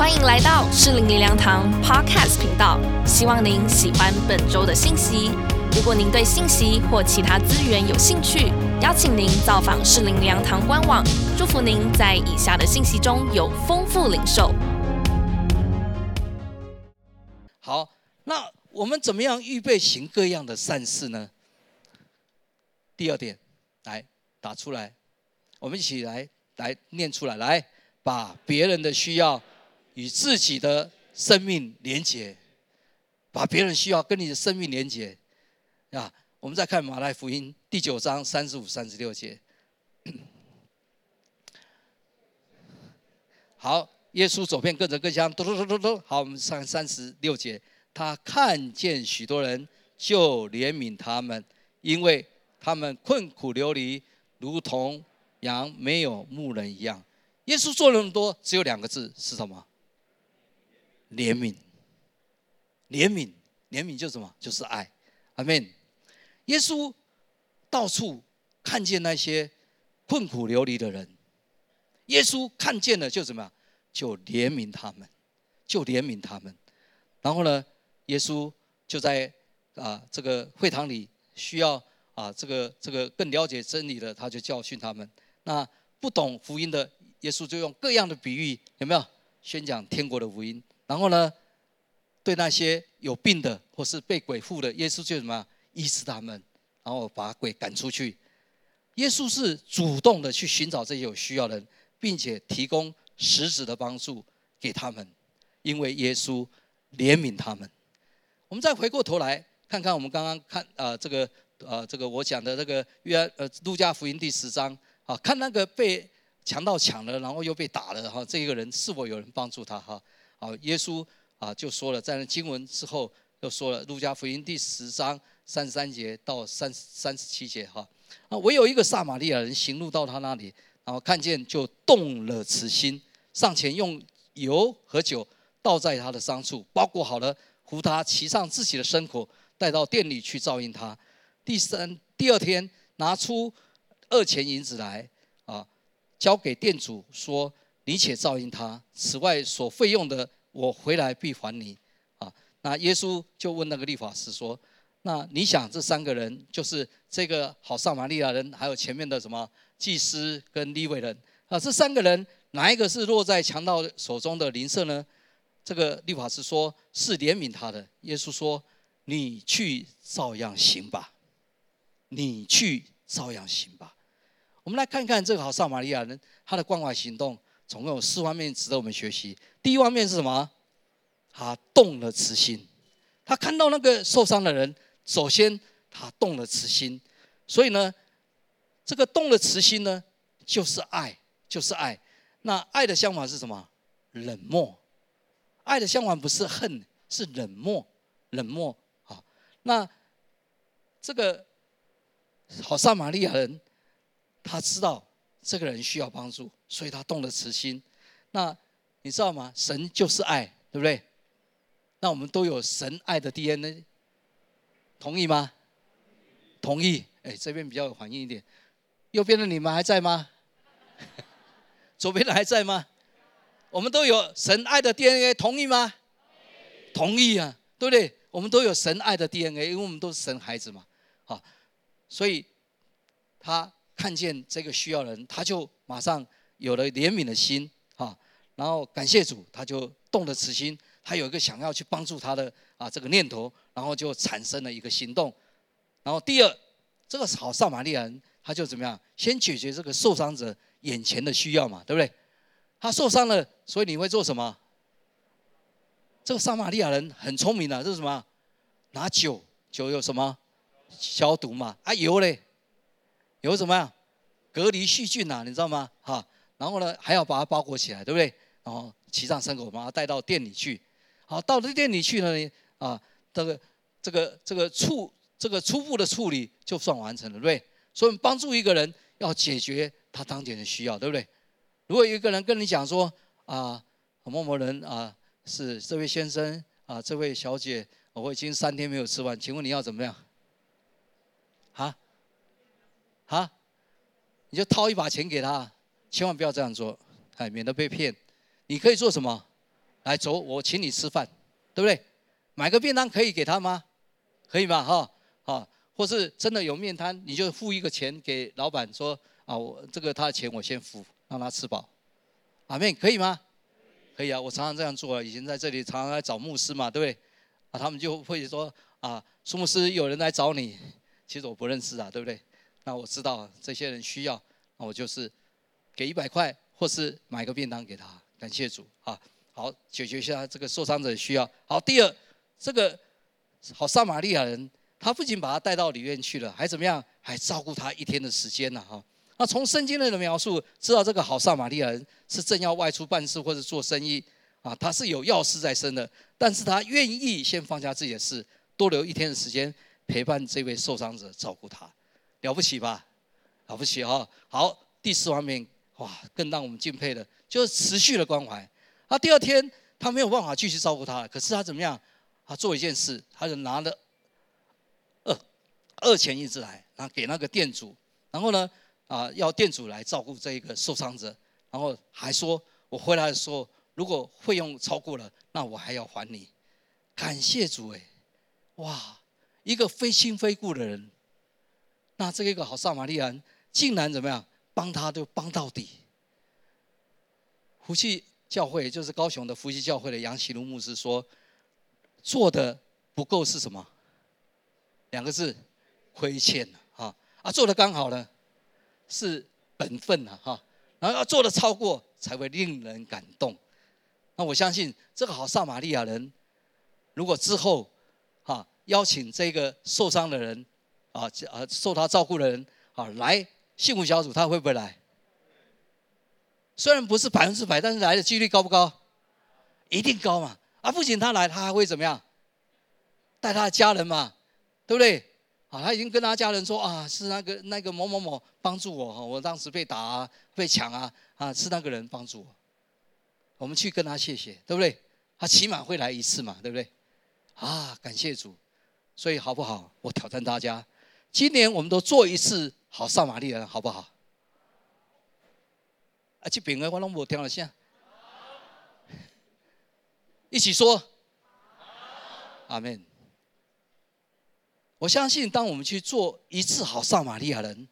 欢迎来到适龄灵粮堂 Podcast 频道，希望您喜欢本周的信息。如果您对信息或其他资源有兴趣，邀请您造访适龄灵粮堂官网。祝福您在以下的信息中有丰富领受。好，那我们怎么样预备行各样的善事呢？第二点，来打出来，我们一起来来念出来，来把别人的需要与自己的生命连结，把别人需要跟你的生命连结啊。我们再看马太福音第九章三十五、三十六节。好，耶稣走遍各城各乡，嘟嘟嘟嘟嘟。好，我们上三十六节，他看见许多人，就怜悯他们，因为他们困苦流离，如同羊没有牧人一样。耶稣做那么多，只有两个字是什么？怜悯。怜悯，怜悯就是什么？就是爱。阿门。耶稣到处看见那些困苦流离的人。耶稣看见了就怎么样？就怜悯他们，就怜悯他们。然后呢，耶稣就在啊这个会堂里需要啊这个这个更了解真理的，他就教训他们。那不懂福音的，耶稣就用各样的比喻，有没有宣讲天国的福音？然后呢，对那些有病的或是被鬼附的，耶稣就什么医治他们，然后把鬼赶出去。耶稣是主动的去寻找这些有需要的人。并且提供实质的帮助给他们，因为耶稣怜悯他们。我们再回过头来看看我们刚刚看啊这个呃这个我讲的这个约呃路加福音第十章啊，看那个被强盗抢了，然后又被打了哈，这一个人是否有人帮助他哈？好，耶稣啊就说了，在那经文之后又说了，路加福音第十章三十三节到三三十七节哈啊，唯有一个撒玛利亚人行路到他那里。然后看见就动了慈心，上前用油和酒倒在他的伤处，包裹好了，扶他骑上自己的牲口，带到店里去照应他。第三第二天拿出二钱银子来，啊，交给店主说：“你且照应他，此外所费用的，我回来必还你。”啊，那耶稣就问那个律法师说：“那你想这三个人，就是这个好撒玛利亚人，还有前面的什么？”祭司跟利未人啊，这三个人哪一个是落在强盗手中的邻舍呢？这个律法师说是怜悯他的。耶稣说：“你去照样行吧，你去照样行吧。”我们来看看这个好撒玛利亚人，他的关怀行动总共有四方面值得我们学习。第一方面是什么？他动了慈心，他看到那个受伤的人，首先他动了慈心，所以呢。这个动了慈心呢，就是爱，就是爱。那爱的相反是什么？冷漠。爱的相反不是恨，是冷漠，冷漠。好，那这个好撒玛利亚人，他知道这个人需要帮助，所以他动了慈心。那你知道吗？神就是爱，对不对？那我们都有神爱的 DNA，同意吗？同意。哎，这边比较有反应一点。右边的你们还在吗？左边的还在吗？我们都有神爱的 DNA，同意吗？同意啊，对不对？我们都有神爱的 DNA，因为我们都是神孩子嘛。好，所以他看见这个需要人，他就马上有了怜悯的心啊，然后感谢主，他就动了慈心，他有一个想要去帮助他的啊这个念头，然后就产生了一个行动。然后第二，这个好撒玛利亚人。他就怎么样？先解决这个受伤者眼前的需要嘛，对不对？他受伤了，所以你会做什么？这个撒玛利亚人很聪明的，这是什么？拿酒，酒有什么？消毒嘛。啊，油嘞？油什么呀？隔离细菌呐，你知道吗？哈，然后呢，还要把它包裹起来，对不对？然后骑上牲口，把它带到店里去。好，到了店里去呢，啊，这个这个这个处这个初步的处理就算完成了，对不对？所以帮助一个人要解决他当前的需要，对不对？如果一个人跟你讲说啊，某某人啊是这位先生啊，这位小姐，我已经三天没有吃饭，请问你要怎么样？啊？啊？你就掏一把钱给他，千万不要这样做，哎，免得被骗。你可以做什么？来走，我请你吃饭，对不对？买个便当可以给他吗？可以吗？哈，好，或是真的有面摊，你就付一个钱给老板说啊，我这个他的钱我先付，让他吃饱。阿妹可以吗？可以啊，我常常这样做啊。以前在这里常常来找牧师嘛，对不对？啊，他们就会说啊，苏牧师有人来找你，其实我不认识啊，对不对？那我知道这些人需要，那我就是给一百块，或是买个便当给他，感谢主啊。好，解决一下这个受伤者的需要。好，第二。这个好撒玛利亚人，他不仅把他带到里面去了，还怎么样？还照顾他一天的时间呢？哈，那从圣经内的描述知道，这个好撒玛利亚人是正要外出办事或者做生意啊，他是有要事在身的，但是他愿意先放下自己的事，多留一天的时间陪伴这位受伤者，照顾他，了不起吧？了不起哈！好，第四方面，哇，更让我们敬佩的，就是持续的关怀。啊第二天他没有办法继续照顾他了，可是他怎么样？他做一件事，他就拿了二二钱一支来，然后给那个店主，然后呢，啊，要店主来照顾这一个受伤者，然后还说，我回来的时候，如果费用超过了，那我还要还你。感谢主哎，哇，一个非亲非故的人，那这一个好撒玛利亚人竟然怎么样，帮他就帮到底。福气教会就是高雄的福气教会的杨启禄牧师说。做的不够是什么？两个字，亏欠啊啊！做的刚好呢，是本分了哈。然后要做的超过，才会令人感动。那我相信这个好撒玛利亚人，如果之后哈邀请这个受伤的人啊啊受他照顾的人啊来幸福小组，他会不会来？虽然不是百分之百，但是来的几率高不高？一定高嘛。啊，不仅他来，他还会怎么样？带他的家人嘛，对不对？啊，他已经跟他家人说啊，是那个那个某某某帮助我哈，我当时被打啊，被抢啊，啊，是那个人帮助我。我们去跟他谢谢，对不对？他起码会来一次嘛，对不对？啊，感谢主。所以好不好？我挑战大家，今年我们都做一次好撒玛利亚人，好不好？啊，这边的我拢无听了下。一起说，阿门。我相信，当我们去做一次好撒玛利亚人，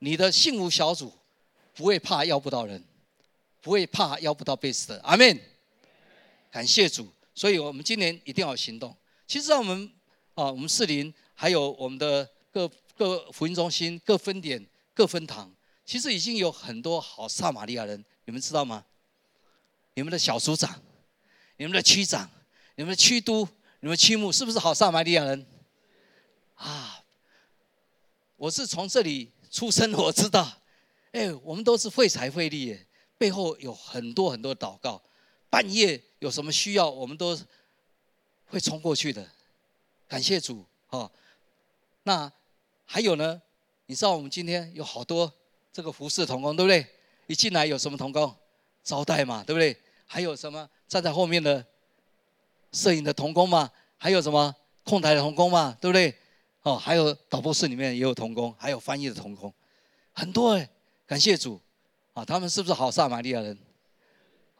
你的幸福小组不会怕要不到人，不会怕要不到贝斯的。阿门。感谢主，所以我们今年一定要行动。其实，在我们啊，我们士林还有我们的各各福音中心、各分点、各分堂，其实已经有很多好撒玛利亚人，你们知道吗？你们的小组长。你们的区长、你们的区督、你们区牧是不是好撒玛利亚人？啊，我是从这里出生，我知道。哎，我们都是费财费力，背后有很多很多祷告。半夜有什么需要，我们都会冲过去的。感谢主，哈。那还有呢？你知道我们今天有好多这个服侍童工，对不对？一进来有什么童工？招待嘛，对不对？还有什么站在后面的摄影的童工嘛？还有什么控台的童工嘛？对不对？哦，还有导播室里面也有童工，还有翻译的童工，很多哎！感谢主啊！他们是不是好撒玛利亚人？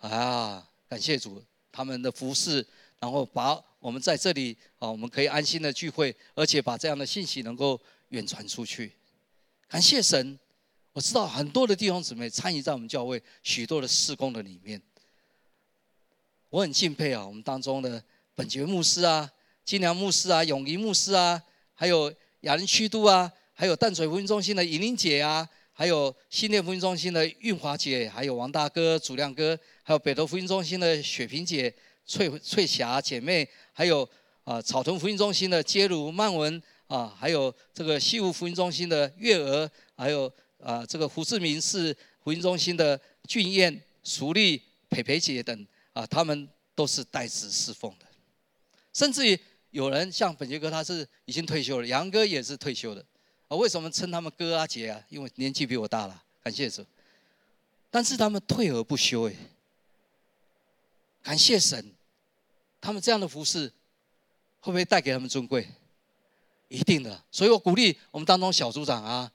啊，感谢主，他们的服饰，然后把我们在这里啊，我们可以安心的聚会，而且把这样的信息能够远传出去。感谢神！我知道很多的弟兄姊妹参与在我们教会许多的事工的里面。我很敬佩啊，我们当中的本杰牧师啊、金良牧师啊、永仪牧师啊，还有雅人区督啊，还有淡水福音中心的尹玲姐啊，还有新店福音中心的运华姐，还有王大哥、主亮哥，还有北投福音中心的雪萍姐、翠翠霞姐妹，还有啊草屯福音中心的接如曼文啊，还有这个西湖福音中心的月娥，还有啊这个胡志明市福音中心的俊彦、淑丽、培培姐等。啊，他们都是代职侍奉的，甚至于有人像本杰哥，他是已经退休了，杨哥也是退休的。啊，为什么称他们哥啊姐啊？因为年纪比我大了，感谢主。但是他们退而不休，哎，感谢神，他们这样的服饰会不会带给他们尊贵？一定的。所以我鼓励我们当中小组长啊，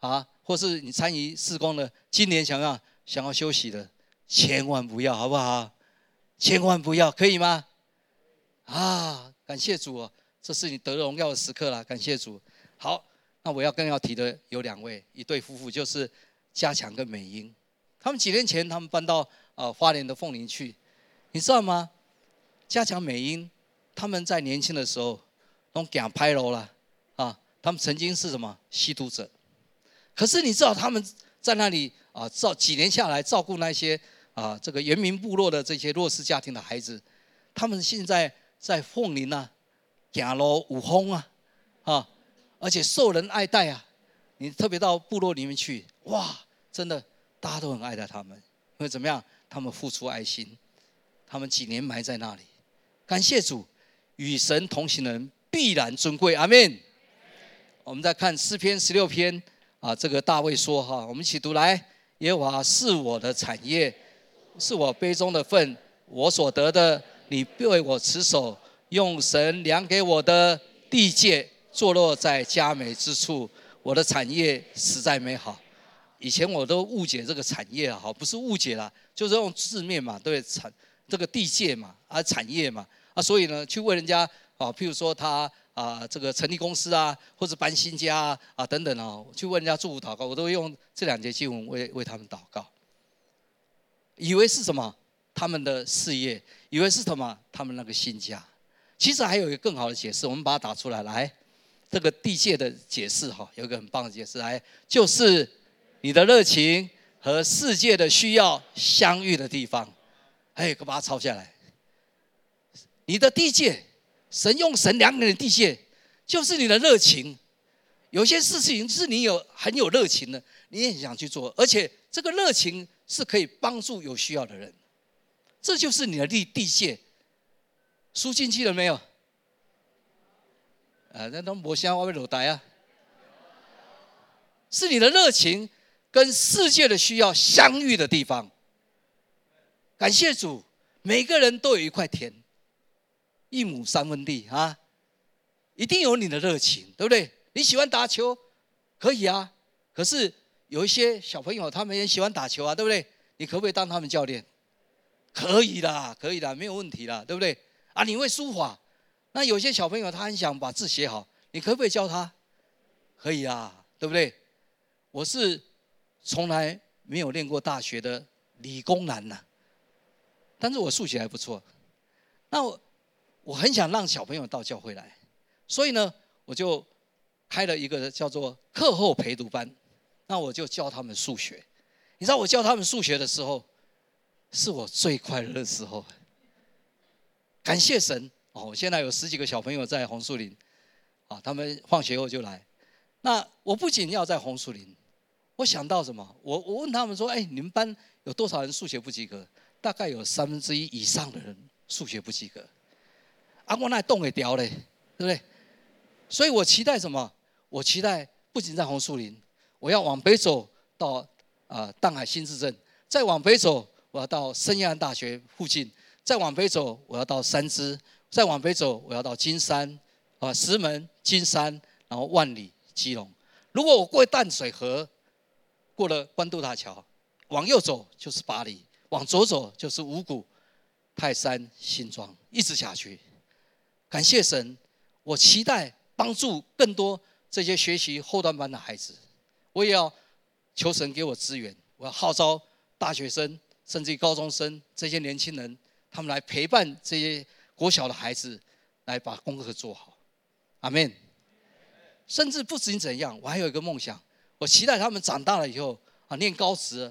啊，或是你参与施工的，今年想要想要休息的，千万不要，好不好？千万不要，可以吗？啊，感谢主哦，这是你得荣耀的时刻了，感谢主。好，那我要更要提的有两位，一对夫妇，就是加强跟美英。他们几年前他们搬到呃花莲的凤林去，你知道吗？加强美英他们在年轻的时候都讲拍楼了，他们曾经是什么吸毒者，可是你知道他们在那里啊照几年下来照顾那些啊这个原民部落的这些弱势家庭的孩子，他们现在。在凤林啊，行路有风啊，啊，而且受人爱戴啊。你特别到部落里面去，哇，真的大家都很爱戴他们，因为怎么样？他们付出爱心，他们几年埋在那里。感谢主，与神同行的人必然尊贵。阿门。我们再看诗篇十六篇啊，这个大卫说哈，我们一起读来：耶和华是我的产业，是我杯中的份，我所得的。你必为我持守，用神量给我的地界，坐落在佳美之处。我的产业实在美好。以前我都误解这个产业啊，好，不是误解了，就是用字面嘛，对产这个地界嘛，啊，产业嘛，啊，所以呢，去问人家啊，譬如说他啊，这个成立公司啊，或者搬新家啊，啊等等啊，去问人家祝福祷告，我都用这两节经文为为他们祷告，以为是什么？他们的事业，以为是什么？他们那个新家，其实还有一个更好的解释，我们把它打出来。来，这个地界的解释哈，有一个很棒的解释，来，就是你的热情和世界的需要相遇的地方。哎，可把它抄下来。你的地界，神用神两个人地界，就是你的热情。有些事情是你有很有热情的，你也想去做，而且这个热情是可以帮助有需要的人。这就是你的地地界，输进去了没有？啊，那都摩香外面裸呆啊，是你的热情跟世界的需要相遇的地方。感谢主，每个人都有一块田，一亩三分地啊，一定有你的热情，对不对？你喜欢打球，可以啊。可是有一些小朋友，他们也喜欢打球啊，对不对？你可不可以当他们教练？可以的，可以的，没有问题的，对不对？啊，你会书法，那有些小朋友他很想把字写好，你可不可以教他？可以啊，对不对？我是从来没有练过大学的理工男呐，但是我数学还不错。那我我很想让小朋友到教会来，所以呢，我就开了一个叫做课后陪读班，那我就教他们数学。你知道我教他们数学的时候。是我最快乐的时候，感谢神哦！我现在有十几个小朋友在红树林，啊，他们放学后就来。那我不仅要在红树林，我想到什么？我我问他们说：“哎，你们班有多少人数学不及格？”大概有三分之一以上的人数学不及格。啊，我那洞给雕嘞，对不对？所以我期待什么？我期待不仅在红树林，我要往北走到啊淡海新市镇，再往北走。我要到圣约翰大学附近，再往北走，我要到三支；再往北走，我要到金山，啊，石门、金山，然后万里、基隆。如果我过淡水河，过了关渡大桥，往右走就是巴黎，往左走就是五谷、泰山、新庄，一直下去。感谢神，我期待帮助更多这些学习后段班的孩子。我也要求神给我资源，我要号召大学生。甚至高中生这些年轻人，他们来陪伴这些国小的孩子，来把功课做好。阿门。甚至不仅怎样，我还有一个梦想，我期待他们长大了以后啊，念高职，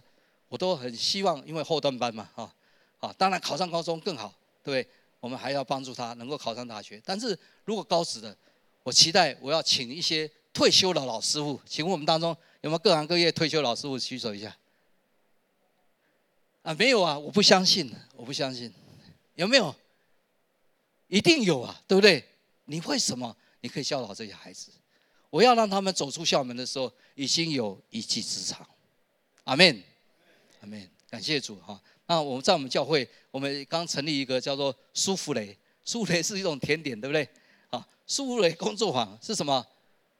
我都很希望，因为后段班嘛，啊，啊，当然考上高中更好，对不对？我们还要帮助他能够考上大学。但是如果高职的，我期待我要请一些退休的老师傅，请问我们当中有没有各行各业退休老师傅举手一下？啊，没有啊，我不相信，我不相信，有没有？一定有啊，对不对？你为什么？你可以教导这些孩子，我要让他们走出校门的时候，已经有一技之长。阿门，阿门，感谢主哈。那我们在我们教会，我们刚成立一个叫做舒芙蕾，舒芙蕾是一种甜点，对不对？啊，舒芙蕾工作坊是什么？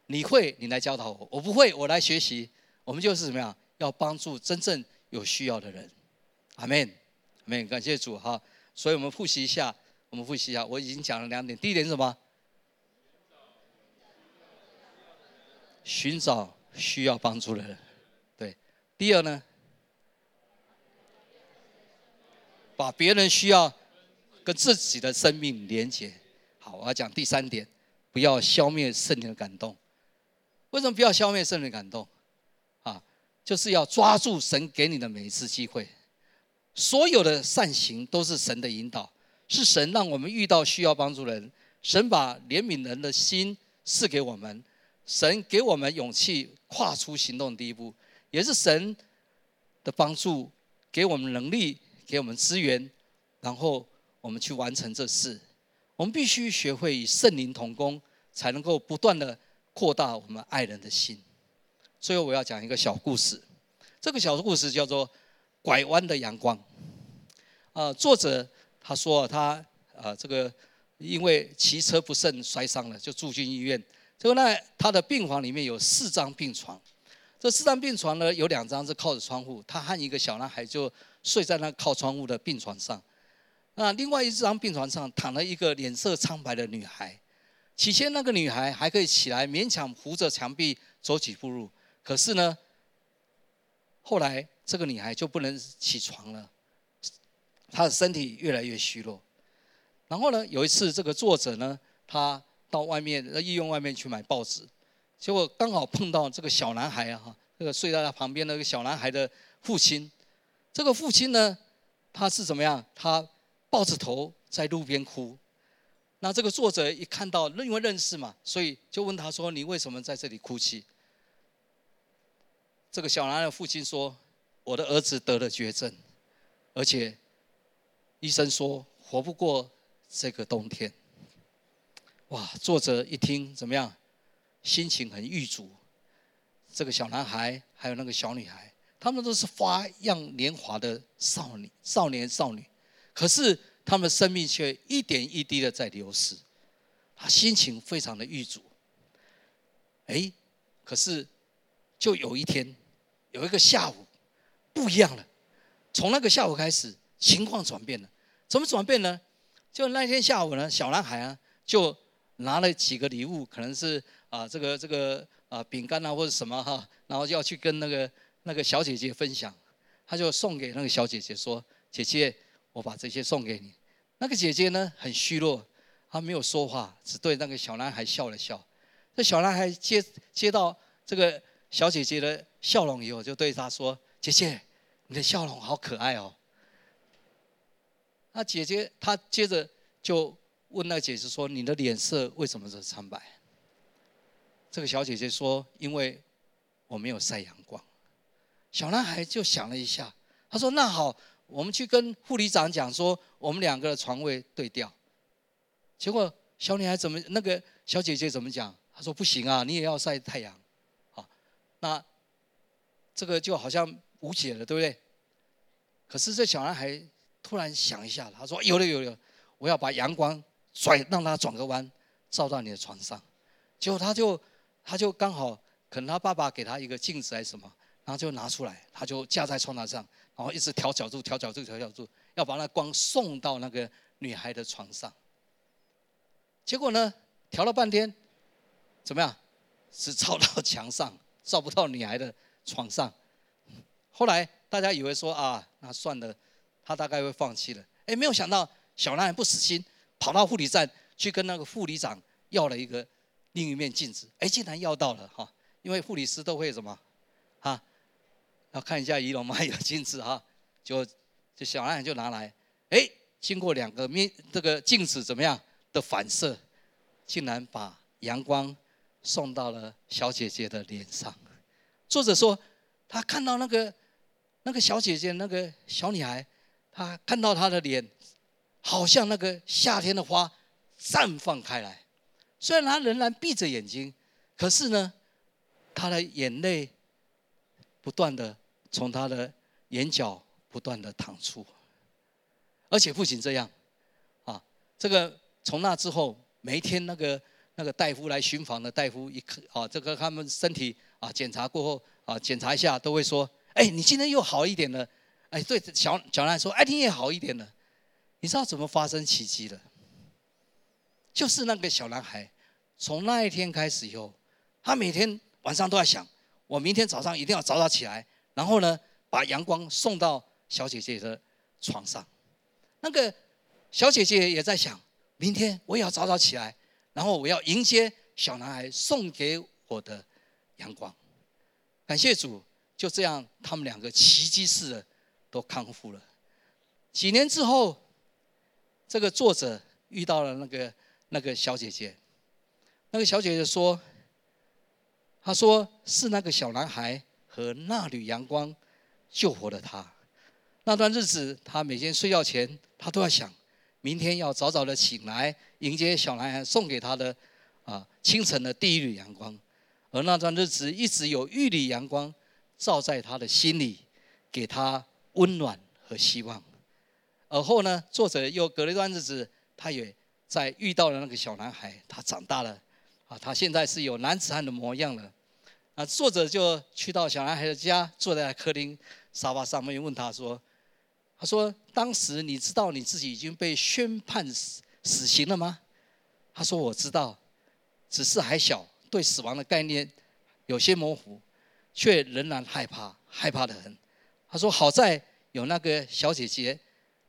你会，你来教导我；我不会，我来学习。我们就是怎么样？要帮助真正有需要的人。阿门，阿门，感谢主哈。所以我们复习一下，我们复习一下，我已经讲了两点。第一点是什么？寻找需要帮助的人。对。第二呢？把别人需要跟自己的生命连接。好，我要讲第三点，不要消灭圣灵的感动。为什么不要消灭圣灵感动？啊，就是要抓住神给你的每一次机会。所有的善行都是神的引导，是神让我们遇到需要帮助的人。神把怜悯人的心赐给我们，神给我们勇气跨出行动第一步，也是神的帮助，给我们能力。给我们资源，然后我们去完成这事。我们必须学会与圣灵同工，才能够不断的扩大我们爱人的心。最后我要讲一个小故事，这个小故事叫做《拐弯的阳光》。啊，作者他说他啊这个因为骑车不慎摔伤了，就住进医院。结果呢，他的病房里面有四张病床，这四张病床呢有两张是靠着窗户，他和一个小男孩就。睡在那靠窗户的病床上，那另外一张病床上躺了一个脸色苍白的女孩。起先那个女孩还可以起来，勉强扶着墙壁走几步路。可是呢，后来这个女孩就不能起床了，她的身体越来越虚弱。然后呢，有一次这个作者呢，他到外面医院外面去买报纸，结果刚好碰到这个小男孩啊，哈，那个睡在他旁边那个小男孩的父亲。这个父亲呢，他是怎么样？他抱着头在路边哭。那这个作者一看到，因为认识嘛，所以就问他说：“你为什么在这里哭泣？”这个小男孩的父亲说：“我的儿子得了绝症，而且医生说活不过这个冬天。”哇！作者一听怎么样？心情很郁卒。这个小男孩还有那个小女孩。他们都是花样年华的少女、少年、少女，可是他们生命却一点一滴的在流失，他心情非常的郁卒。哎，可是就有一天，有一个下午不一样了，从那个下午开始，情况转变了。怎么转变呢？就那天下午呢，小男孩啊，就拿了几个礼物，可能是啊这个这个啊饼干啊或者什么哈，然后就要去跟那个。那个小姐姐分享，他就送给那个小姐姐说：“姐姐，我把这些送给你。”那个姐姐呢很虚弱，她没有说话，只对那个小男孩笑了笑。这小男孩接接到这个小姐姐的笑容以后，就对她说：“姐姐，你的笑容好可爱哦。”那姐姐她接着就问那个姐姐说：“你的脸色为什么是苍白？”这个小姐姐说：“因为我没有晒阳光。”小男孩就想了一下，他说：“那好，我们去跟护理长讲说，我们两个的床位对调。”结果小女孩怎么那个小姐姐怎么讲？她说：“不行啊，你也要晒太阳。”好，那这个就好像无解了，对不对？可是这小男孩突然想一下，他说：“有了有了，我要把阳光转，让他转个弯，照到你的床上。”结果他就他就刚好，可能他爸爸给他一个镜子还是什么。然后就拿出来，他就架在窗台上，然后一直调角度、调角度、调角度，要把那光送到那个女孩的床上。结果呢，调了半天，怎么样？只照到墙上，照不到女孩的床上。后来大家以为说啊，那算了，他大概会放弃了。哎，没有想到小男孩不死心，跑到护理站去跟那个护理长要了一个另一面镜子。哎，竟然要到了哈，因为护理师都会什么啊？要看一下仪容吗？有镜子哈，就就小男孩就拿来，哎，经过两个面这个镜子怎么样的反射，竟然把阳光送到了小姐姐的脸上。作者说，他看到那个那个小姐姐那个小女孩，他看到她的脸，好像那个夏天的花绽放开来。虽然她仍然闭着眼睛，可是呢，她的眼泪不断的。从他的眼角不断的淌出，而且不仅这样，啊，这个从那之后，每一天那个那个大夫来巡访的大夫一看，啊，这个他们身体啊检查过后啊检查一下都会说，哎，你今天又好一点了，哎，对小小男孩说，哎，你也好一点了，你知道怎么发生奇迹的？就是那个小男孩，从那一天开始以后，他每天晚上都在想：我明天早上一定要早早起来，然后呢，把阳光送到小姐姐的床上。那个小姐姐也在想：明天我也要早早起来，然后我要迎接小男孩送给我的阳光。感谢主，就这样，他们两个奇迹似的都康复了。几年之后，这个作者遇到了那个。那个小姐姐，那个小姐姐说：“她说是那个小男孩和那缕阳光救活了她。那段日子，她每天睡觉前，她都要想，明天要早早的醒来迎接小男孩送给她的啊清晨的第一缕阳光。而那段日子，一直有一缕阳光照在她的心里，给她温暖和希望。而后呢，作者又隔了一段日子，他也。”在遇到了那个小男孩，他长大了，啊，他现在是有男子汉的模样了，啊，作者就去到小男孩的家，坐在客厅沙发上面，问他说：“他说当时你知道你自己已经被宣判死死刑了吗？”他说：“我知道，只是还小，对死亡的概念有些模糊，却仍然害怕，害怕的很。”他说：“好在有那个小姐姐，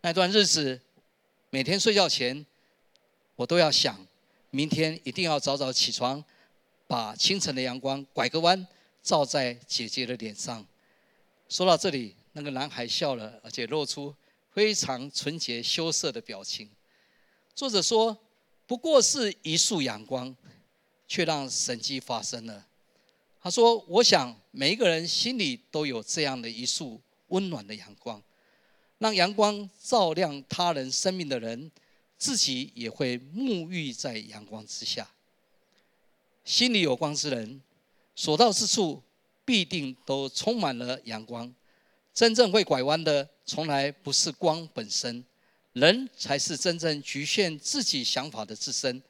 那段日子，每天睡觉前。”我都要想，明天一定要早早起床，把清晨的阳光拐个弯，照在姐姐的脸上。说到这里，那个男孩笑了，而且露出非常纯洁羞涩的表情。作者说：“不过是一束阳光，却让神迹发生了。”他说：“我想每一个人心里都有这样的一束温暖的阳光，让阳光照亮他人生命的人。”自己也会沐浴在阳光之下。心里有光之人，所到之处必定都充满了阳光。真正会拐弯的，从来不是光本身，人才是真正局限自己想法的自身。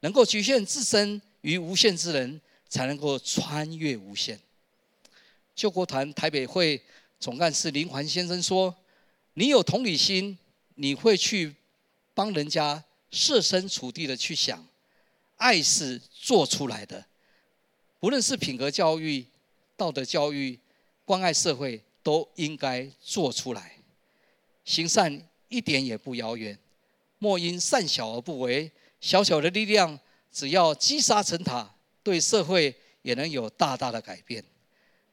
能够局限自身于无限之人，才能够穿越无限。救国团台北会总干事林环先生说：“你有同理心，你会去。”帮人家设身处地的去想，爱是做出来的，不论是品格教育、道德教育、关爱社会，都应该做出来。行善一点也不遥远，莫因善小而不为。小小的力量，只要积沙成塔，对社会也能有大大的改变。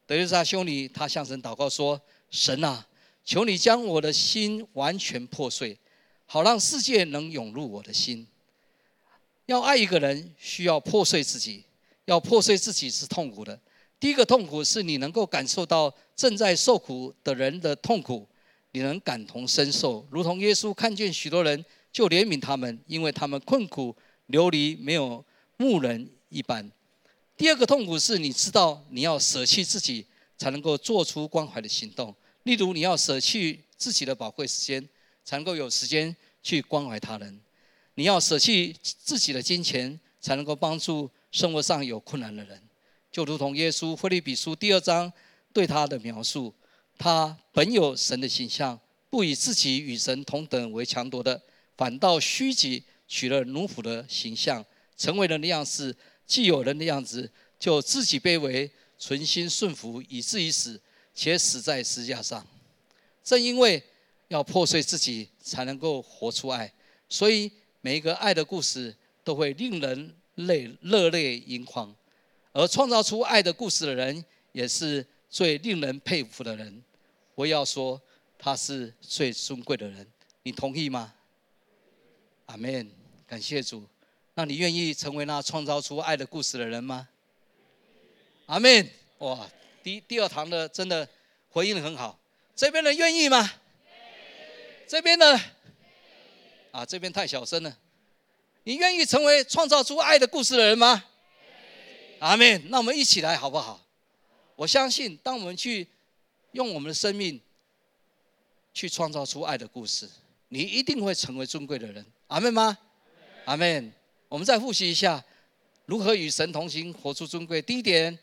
德瑞莎修女，她向神祷告说：“神啊，求你将我的心完全破碎。”好让世界能涌入我的心。要爱一个人，需要破碎自己。要破碎自己是痛苦的。第一个痛苦是你能够感受到正在受苦的人的痛苦，你能感同身受，如同耶稣看见许多人就怜悯他们，因为他们困苦流离，没有牧人一般。第二个痛苦是你知道你要舍弃自己，才能够做出关怀的行动。例如，你要舍弃自己的宝贵时间。才能够有时间去关怀他人。你要舍弃自己的金钱，才能够帮助生活上有困难的人。就如同耶稣《腓立比书》第二章对他的描述：他本有神的形象，不以自己与神同等为强夺的，反倒虚己，取了奴仆的形象，成为人的样式。既有人的样子，就自己卑微，存心顺服，以至于死，且死在十字架上。正因为。要破碎自己，才能够活出爱。所以每一个爱的故事都会令人泪热泪盈眶，而创造出爱的故事的人，也是最令人佩服的人。我要说，他是最尊贵的人。你同意吗？阿门。感谢主。那你愿意成为那创造出爱的故事的人吗？阿门。哇，第第二堂的真的回应的很好。这边的愿意吗？这边呢？啊，这边太小声了。你愿意成为创造出爱的故事的人吗？阿门。那我们一起来好不好？我相信，当我们去用我们的生命去创造出爱的故事，你一定会成为尊贵的人。阿门吗？阿门。我们再复习一下，如何与神同行，活出尊贵。第一点，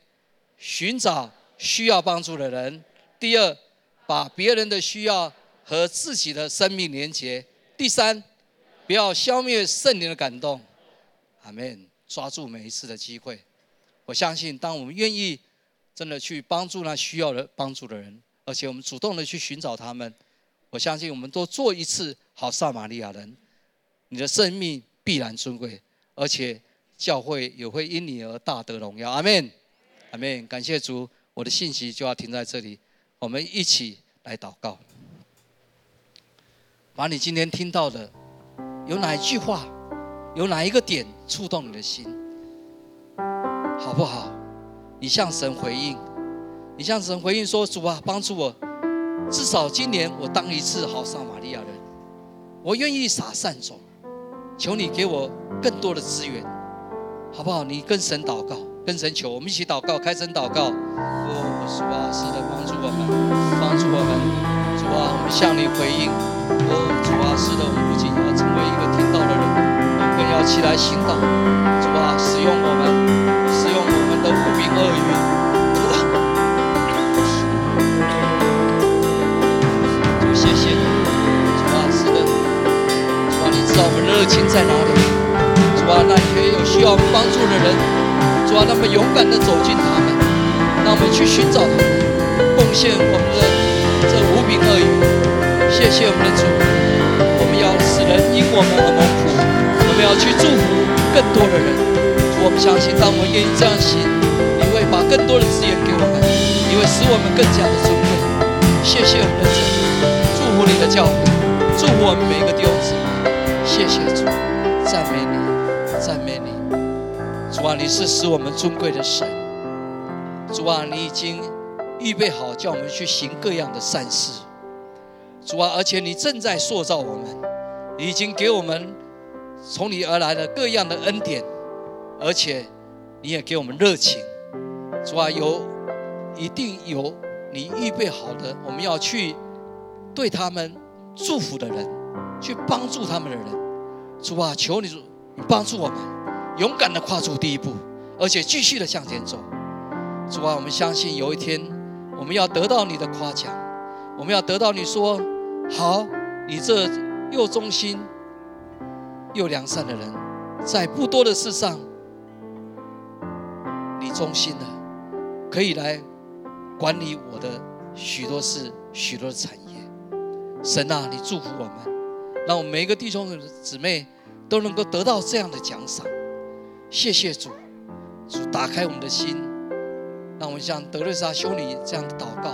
寻找需要帮助的人；第二，把别人的需要。和自己的生命连结。第三，不要消灭圣灵的感动。阿门。抓住每一次的机会，我相信，当我们愿意真的去帮助那需要的帮助的人，而且我们主动的去寻找他们，我相信，我们都做一次好撒玛利亚人，你的生命必然尊贵，而且教会也会因你而大得荣耀。阿门。阿门。感谢主，我的信息就要停在这里，我们一起来祷告。把你今天听到的，有哪一句话，有哪一个点触动你的心，好不好？你向神回应，你向神回应说：“主啊，帮助我，至少今年我当一次好撒玛利亚人，我愿意撒善种，求你给我更多的资源，好不好？你跟神祷告，跟神求，我们一起祷告，开声祷告。哦，主啊，是的，帮助我们，帮助我们。”主啊，我们向你回应。哦，主啊，是的，我们不仅要成为一个听到的人，我们更要起来行道。主啊，使用我们，使用我们的无名恶语。主，谢谢你。主啊，是的。主啊，你知道我们热情在哪里？主啊，那些有需要帮助的人，主啊，那么勇敢的走进他们，让我们去寻找他们，贡献我们的。这无名恶语，谢谢我们的主，我们要使人因我们而蒙福，我们要去祝福更多的人。我们相信，当我们愿意这样行，你会把更多的资源给我们，你会使我们更加的尊贵。谢谢我们的主，祝福你的教会，祝福我们每一个弟兄主啊，你是使我们尊贵的神。主啊，你已经。预备好，叫我们去行各样的善事，主啊！而且你正在塑造我们，已经给我们从你而来的各样的恩典，而且你也给我们热情，主啊！有一定有你预备好的，我们要去对他们祝福的人，去帮助他们的人，主啊！求你帮助我们，勇敢的跨出第一步，而且继续的向前走，主啊！我们相信有一天。我们要得到你的夸奖，我们要得到你说好，你这又忠心又良善的人，在不多的事上，你忠心的，可以来管理我的许多事、许多的产业。神啊，你祝福我们，让我们每一个弟兄姊妹都能够得到这样的奖赏。谢谢主，主打开我们的心。让我们像德瑞莎修女这样的祷告，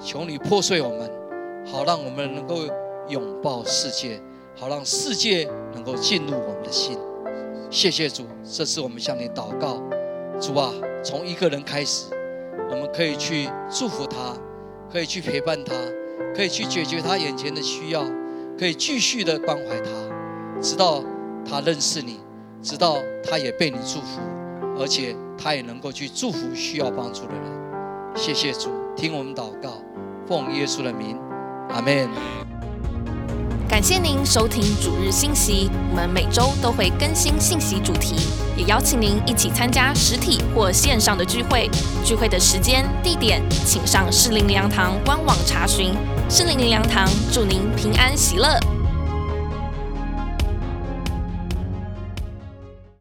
求你破碎我们，好让我们能够拥抱世界，好让世界能够进入我们的心。谢谢主，这是我们向你祷告。主啊，从一个人开始，我们可以去祝福他，可以去陪伴他，可以去解决他眼前的需要，可以继续的关怀他，直到他认识你，直到他也被你祝福，而且。他也能够去祝福需要帮助的人。谢谢主，听我们祷告，奉耶稣的名，阿门。感谢您收听主日信息，我们每周都会更新信息主题，也邀请您一起参加实体或线上的聚会。聚会的时间、地点，请上适灵粮堂官网查询。适灵粮堂祝您平安喜乐。